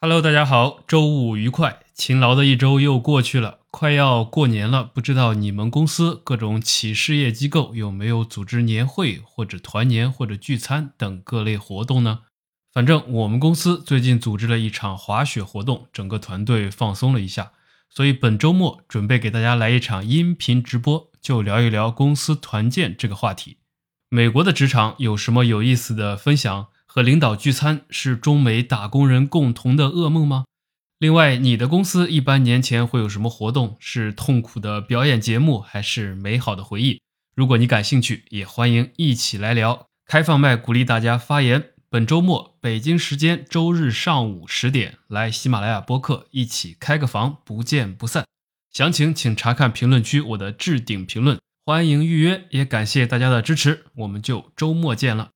Hello，大家好，周五愉快！勤劳的一周又过去了，快要过年了，不知道你们公司各种企事业机构有没有组织年会或者团年或者聚餐等各类活动呢？反正我们公司最近组织了一场滑雪活动，整个团队放松了一下，所以本周末准备给大家来一场音频直播，就聊一聊公司团建这个话题。美国的职场有什么有意思的分享？和领导聚餐是中美打工人共同的噩梦吗？另外，你的公司一般年前会有什么活动？是痛苦的表演节目，还是美好的回忆？如果你感兴趣，也欢迎一起来聊。开放麦鼓励大家发言。本周末北京时间周日上午十点，来喜马拉雅播客一起开个房，不见不散。详情请查看评论区我的置顶评论。欢迎预约，也感谢大家的支持。我们就周末见了。